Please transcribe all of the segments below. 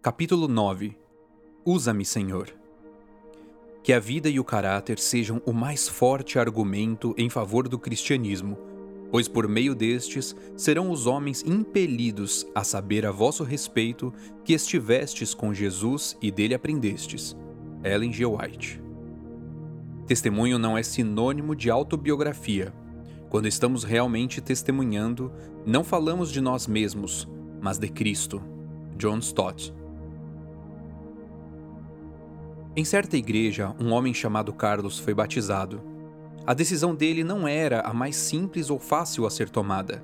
Capítulo 9 Usa-me, Senhor. Que a vida e o caráter sejam o mais forte argumento em favor do cristianismo, pois por meio destes serão os homens impelidos a saber a vosso respeito que estivestes com Jesus e dele aprendestes. Ellen G. White. Testemunho não é sinônimo de autobiografia. Quando estamos realmente testemunhando, não falamos de nós mesmos, mas de Cristo. John Stott. Em certa igreja, um homem chamado Carlos foi batizado. A decisão dele não era a mais simples ou fácil a ser tomada.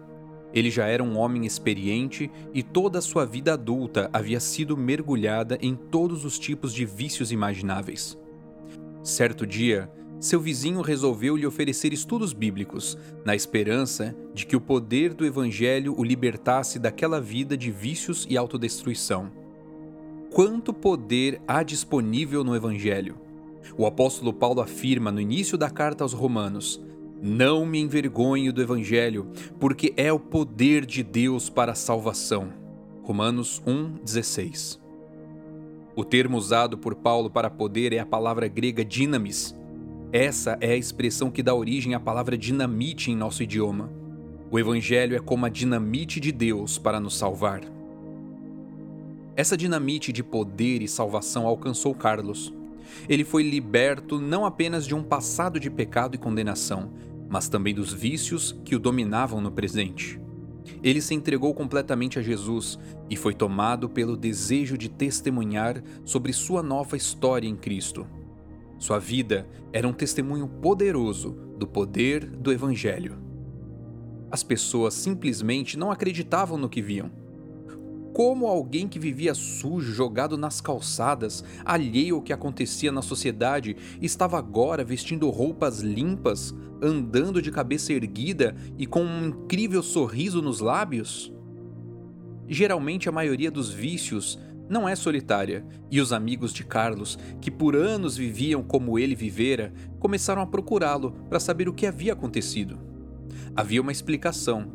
Ele já era um homem experiente e toda a sua vida adulta havia sido mergulhada em todos os tipos de vícios imagináveis. Certo dia, seu vizinho resolveu lhe oferecer estudos bíblicos, na esperança de que o poder do Evangelho o libertasse daquela vida de vícios e autodestruição. Quanto poder há disponível no Evangelho? O apóstolo Paulo afirma no início da carta aos Romanos: não me envergonho do Evangelho, porque é o poder de Deus para a salvação. Romanos 1,16 O termo usado por Paulo para poder é a palavra grega dinamis. Essa é a expressão que dá origem à palavra dinamite em nosso idioma. O Evangelho é como a dinamite de Deus para nos salvar. Essa dinamite de poder e salvação alcançou Carlos. Ele foi liberto não apenas de um passado de pecado e condenação, mas também dos vícios que o dominavam no presente. Ele se entregou completamente a Jesus e foi tomado pelo desejo de testemunhar sobre sua nova história em Cristo. Sua vida era um testemunho poderoso do poder do Evangelho. As pessoas simplesmente não acreditavam no que viam como alguém que vivia sujo, jogado nas calçadas, alheio ao que acontecia na sociedade, estava agora vestindo roupas limpas, andando de cabeça erguida e com um incrível sorriso nos lábios? Geralmente a maioria dos vícios não é solitária, e os amigos de Carlos, que por anos viviam como ele vivera, começaram a procurá-lo para saber o que havia acontecido. Havia uma explicação,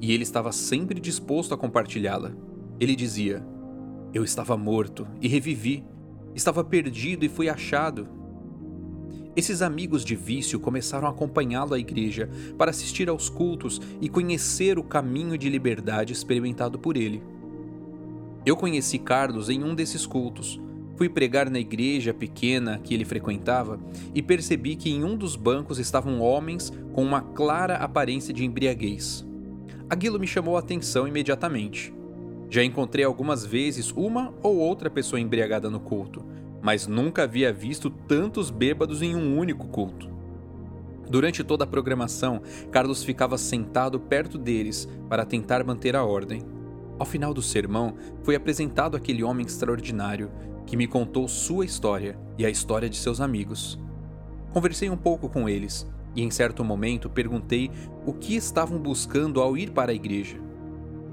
e ele estava sempre disposto a compartilhá-la. Ele dizia: Eu estava morto e revivi, estava perdido e fui achado. Esses amigos de vício começaram a acompanhá-lo à igreja para assistir aos cultos e conhecer o caminho de liberdade experimentado por ele. Eu conheci Carlos em um desses cultos. Fui pregar na igreja pequena que ele frequentava e percebi que em um dos bancos estavam homens com uma clara aparência de embriaguez. Aquilo me chamou a atenção imediatamente. Já encontrei algumas vezes uma ou outra pessoa embriagada no culto, mas nunca havia visto tantos bêbados em um único culto. Durante toda a programação, Carlos ficava sentado perto deles para tentar manter a ordem. Ao final do sermão, foi apresentado aquele homem extraordinário que me contou sua história e a história de seus amigos. Conversei um pouco com eles e, em certo momento, perguntei o que estavam buscando ao ir para a igreja.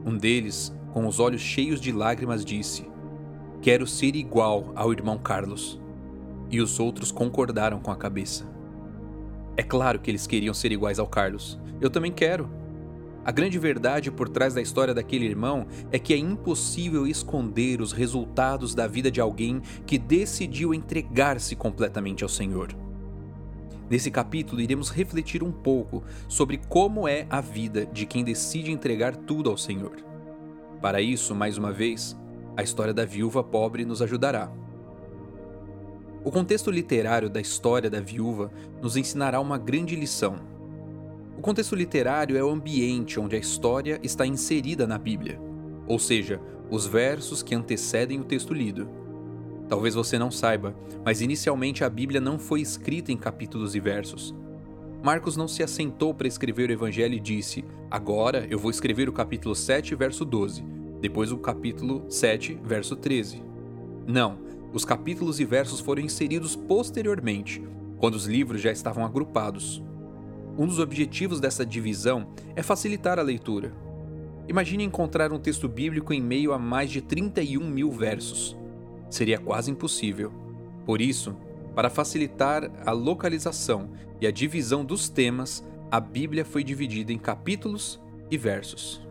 Um deles com os olhos cheios de lágrimas, disse: Quero ser igual ao irmão Carlos. E os outros concordaram com a cabeça. É claro que eles queriam ser iguais ao Carlos. Eu também quero. A grande verdade por trás da história daquele irmão é que é impossível esconder os resultados da vida de alguém que decidiu entregar-se completamente ao Senhor. Nesse capítulo, iremos refletir um pouco sobre como é a vida de quem decide entregar tudo ao Senhor. Para isso, mais uma vez, a história da viúva pobre nos ajudará. O contexto literário da história da viúva nos ensinará uma grande lição. O contexto literário é o ambiente onde a história está inserida na Bíblia, ou seja, os versos que antecedem o texto lido. Talvez você não saiba, mas inicialmente a Bíblia não foi escrita em capítulos e versos. Marcos não se assentou para escrever o evangelho e disse: Agora eu vou escrever o capítulo 7, verso 12, depois o capítulo 7, verso 13. Não, os capítulos e versos foram inseridos posteriormente, quando os livros já estavam agrupados. Um dos objetivos dessa divisão é facilitar a leitura. Imagine encontrar um texto bíblico em meio a mais de 31 mil versos. Seria quase impossível. Por isso, para facilitar a localização e a divisão dos temas, a Bíblia foi dividida em capítulos e versos.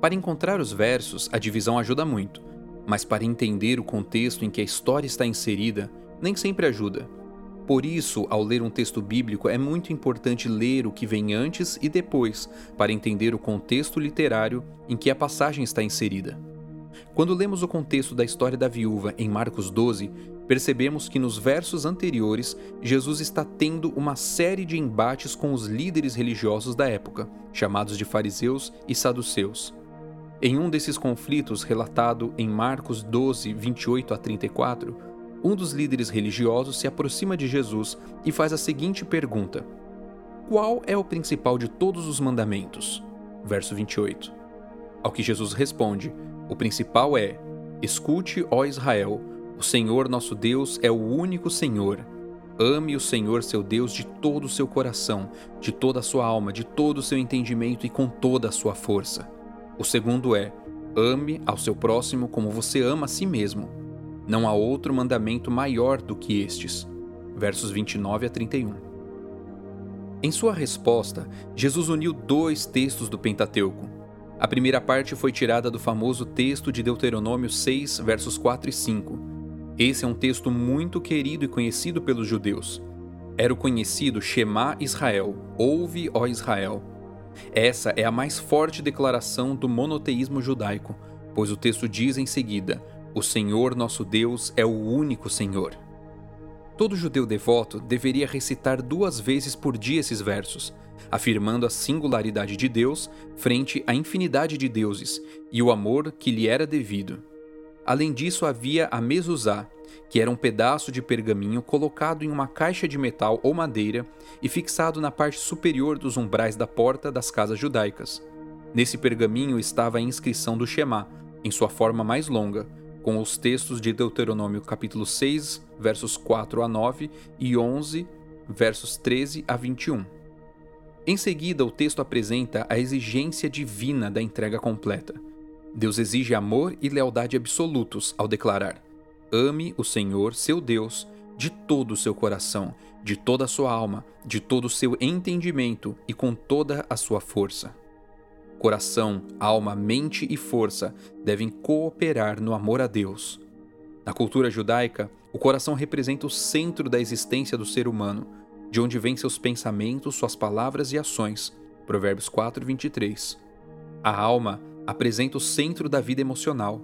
Para encontrar os versos, a divisão ajuda muito, mas para entender o contexto em que a história está inserida, nem sempre ajuda. Por isso, ao ler um texto bíblico, é muito importante ler o que vem antes e depois, para entender o contexto literário em que a passagem está inserida. Quando lemos o contexto da história da viúva em Marcos 12, percebemos que nos versos anteriores, Jesus está tendo uma série de embates com os líderes religiosos da época, chamados de fariseus e saduceus. Em um desses conflitos, relatado em Marcos 12, 28 a 34, um dos líderes religiosos se aproxima de Jesus e faz a seguinte pergunta: Qual é o principal de todos os mandamentos? Verso 28. Ao que Jesus responde: O principal é: Escute, ó Israel, o Senhor nosso Deus é o único Senhor. Ame o Senhor seu Deus de todo o seu coração, de toda a sua alma, de todo o seu entendimento e com toda a sua força. O segundo é: ame ao seu próximo como você ama a si mesmo. Não há outro mandamento maior do que estes. Versos 29 a 31. Em sua resposta, Jesus uniu dois textos do Pentateuco. A primeira parte foi tirada do famoso texto de Deuteronômio 6, versos 4 e 5 esse é um texto muito querido e conhecido pelos judeus. Era o conhecido Shema Israel, Ouve, ó Israel. Essa é a mais forte declaração do monoteísmo judaico, pois o texto diz em seguida: O Senhor nosso Deus é o único Senhor. Todo judeu devoto deveria recitar duas vezes por dia esses versos, afirmando a singularidade de Deus frente à infinidade de deuses e o amor que lhe era devido. Além disso, havia a mezuzá, que era um pedaço de pergaminho colocado em uma caixa de metal ou madeira e fixado na parte superior dos umbrais da porta das casas judaicas. Nesse pergaminho estava a inscrição do Shema, em sua forma mais longa, com os textos de Deuteronômio capítulo 6, versos 4 a 9 e 11, versos 13 a 21. Em seguida, o texto apresenta a exigência divina da entrega completa. Deus exige amor e lealdade absolutos ao declarar: Ame o Senhor, seu Deus, de todo o seu coração, de toda a sua alma, de todo o seu entendimento e com toda a sua força. Coração, alma, mente e força devem cooperar no amor a Deus. Na cultura judaica, o coração representa o centro da existência do ser humano, de onde vêm seus pensamentos, suas palavras e ações. Provérbios 4, 23. A alma apresenta o centro da vida emocional.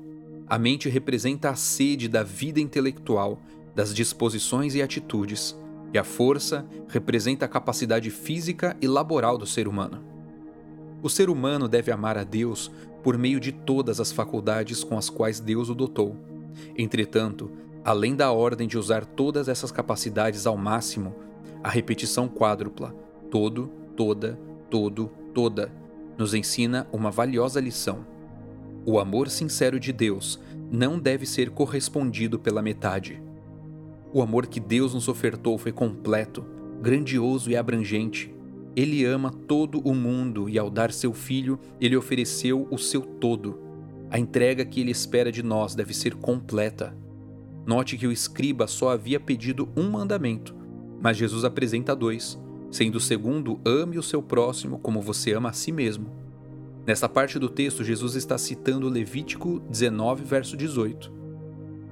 A mente representa a sede da vida intelectual, das disposições e atitudes, e a força representa a capacidade física e laboral do ser humano. O ser humano deve amar a Deus por meio de todas as faculdades com as quais Deus o dotou. Entretanto, além da ordem de usar todas essas capacidades ao máximo, a repetição quádrupla, todo, toda, todo, toda, nos ensina uma valiosa lição. O amor sincero de Deus não deve ser correspondido pela metade. O amor que Deus nos ofertou foi completo, grandioso e abrangente. Ele ama todo o mundo e, ao dar seu filho, ele ofereceu o seu todo. A entrega que ele espera de nós deve ser completa. Note que o escriba só havia pedido um mandamento, mas Jesus apresenta dois sendo o segundo, ame o seu próximo como você ama a si mesmo. Nesta parte do texto, Jesus está citando Levítico 19, verso 18.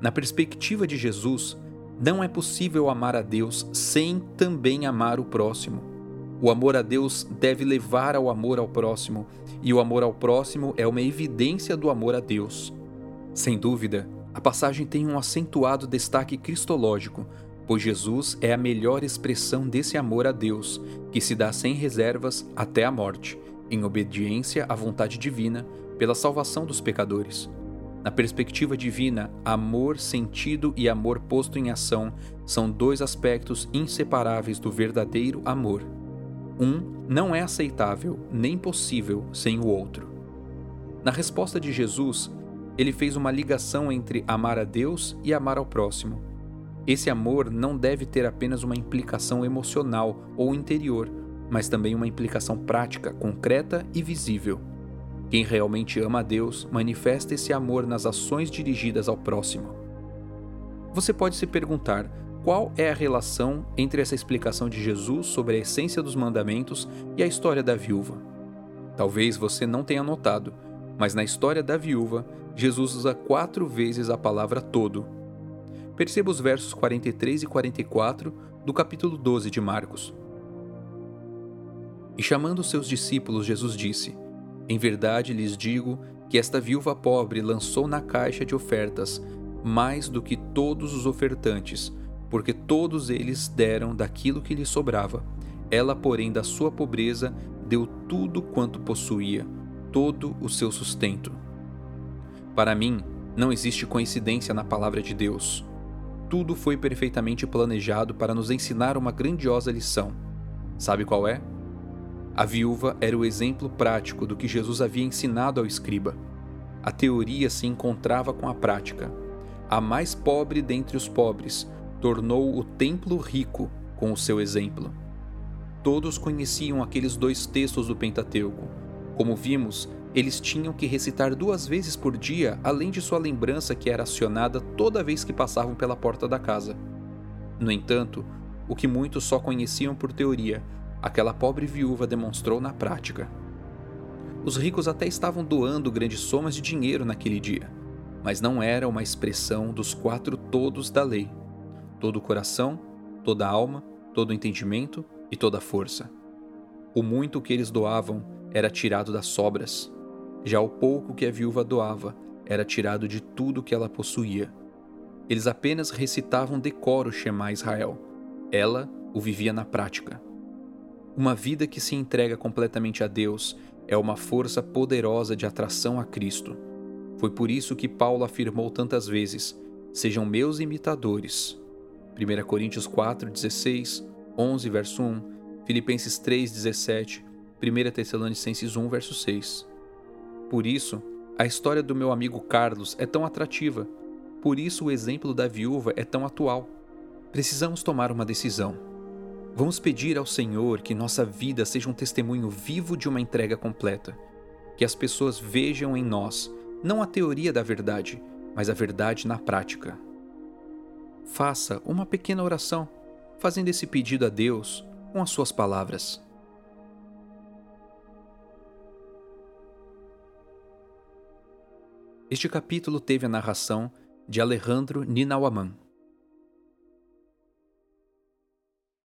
Na perspectiva de Jesus, não é possível amar a Deus sem também amar o próximo. O amor a Deus deve levar ao amor ao próximo, e o amor ao próximo é uma evidência do amor a Deus. Sem dúvida, a passagem tem um acentuado destaque cristológico, pois Jesus é a melhor expressão desse amor a Deus, que se dá sem reservas até a morte, em obediência à vontade divina, pela salvação dos pecadores. Na perspectiva divina, amor sentido e amor posto em ação são dois aspectos inseparáveis do verdadeiro amor. Um não é aceitável nem possível sem o outro. Na resposta de Jesus, ele fez uma ligação entre amar a Deus e amar ao próximo. Esse amor não deve ter apenas uma implicação emocional ou interior, mas também uma implicação prática, concreta e visível. Quem realmente ama a Deus manifesta esse amor nas ações dirigidas ao próximo. Você pode se perguntar qual é a relação entre essa explicação de Jesus sobre a essência dos mandamentos e a história da viúva. Talvez você não tenha notado, mas na história da viúva, Jesus usa quatro vezes a palavra todo. Perceba os versos 43 e 44 do capítulo 12 de Marcos. E chamando seus discípulos, Jesus disse: em verdade lhes digo que esta viúva pobre lançou na caixa de ofertas mais do que todos os ofertantes, porque todos eles deram daquilo que lhe sobrava. Ela, porém, da sua pobreza, deu tudo quanto possuía, todo o seu sustento. Para mim, não existe coincidência na palavra de Deus. Tudo foi perfeitamente planejado para nos ensinar uma grandiosa lição. Sabe qual é? A viúva era o exemplo prático do que Jesus havia ensinado ao escriba. A teoria se encontrava com a prática. A mais pobre dentre os pobres tornou o templo rico com o seu exemplo. Todos conheciam aqueles dois textos do Pentateuco. Como vimos, eles tinham que recitar duas vezes por dia, além de sua lembrança que era acionada toda vez que passavam pela porta da casa. No entanto, o que muitos só conheciam por teoria aquela pobre viúva demonstrou na prática. Os ricos até estavam doando grandes somas de dinheiro naquele dia, mas não era uma expressão dos quatro todos da lei: todo o coração, toda a alma, todo o entendimento e toda a força. O muito que eles doavam era tirado das sobras, já o pouco que a viúva doava era tirado de tudo que ela possuía. Eles apenas recitavam decoro Shema Israel. Ela o vivia na prática. Uma vida que se entrega completamente a Deus é uma força poderosa de atração a Cristo. Foi por isso que Paulo afirmou tantas vezes: Sejam meus imitadores. 1 Coríntios 4, 16, 11, verso 1, Filipenses 3, 17, 1 Tessalonicenses 1, verso 6. Por isso, a história do meu amigo Carlos é tão atrativa. Por isso, o exemplo da viúva é tão atual. Precisamos tomar uma decisão. Vamos pedir ao Senhor que nossa vida seja um testemunho vivo de uma entrega completa. Que as pessoas vejam em nós não a teoria da verdade, mas a verdade na prática. Faça uma pequena oração, fazendo esse pedido a Deus com as suas palavras. Este capítulo teve a narração de Alejandro Ninawaman.